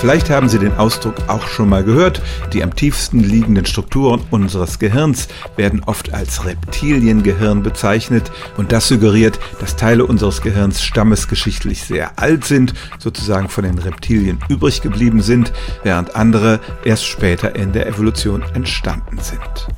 Vielleicht haben Sie den Ausdruck auch schon mal gehört. Die am tiefsten liegenden Strukturen unseres Gehirns werden oft als Reptiliengehirn bezeichnet und das suggeriert, dass Teile unseres Gehirns stammesgeschichtlich sehr alt sind, sozusagen von den Reptilien übrig geblieben sind, während andere erst später in der Evolution entstanden sind.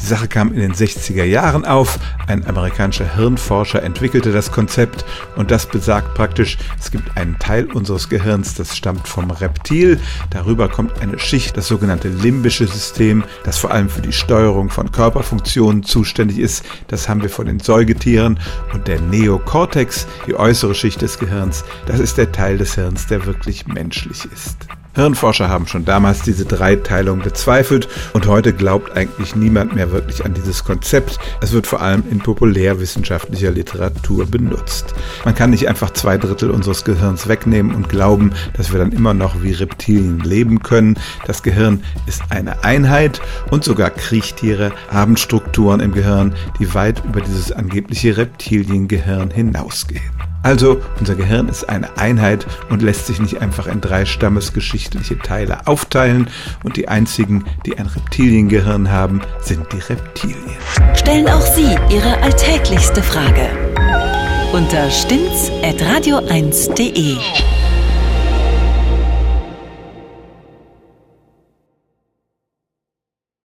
Die Sache kam in den 60er Jahren auf. Ein amerikanischer Hirnforscher entwickelte das Konzept und das besagt praktisch, es gibt einen Teil unseres Gehirns, das stammt vom Reptil. Darüber kommt eine Schicht, das sogenannte limbische System, das vor allem für die Steuerung von Körperfunktionen zuständig ist. Das haben wir von den Säugetieren. Und der Neokortex, die äußere Schicht des Gehirns, das ist der Teil des Hirns, der wirklich menschlich ist. Hirnforscher haben schon damals diese Dreiteilung bezweifelt und heute glaubt eigentlich niemand mehr wirklich an dieses Konzept. Es wird vor allem in populärwissenschaftlicher Literatur benutzt. Man kann nicht einfach zwei Drittel unseres Gehirns wegnehmen und glauben, dass wir dann immer noch wie Reptilien leben können. Das Gehirn ist eine Einheit und sogar Kriechtiere haben Strukturen im Gehirn, die weit über dieses angebliche Reptiliengehirn hinausgehen. Also, unser Gehirn ist eine Einheit und lässt sich nicht einfach in drei stammesgeschichtliche Teile aufteilen und die einzigen, die ein Reptiliengehirn haben, sind die Reptilien. Stellen auch Sie Ihre alltäglichste Frage unter stimmtz.radio1.de.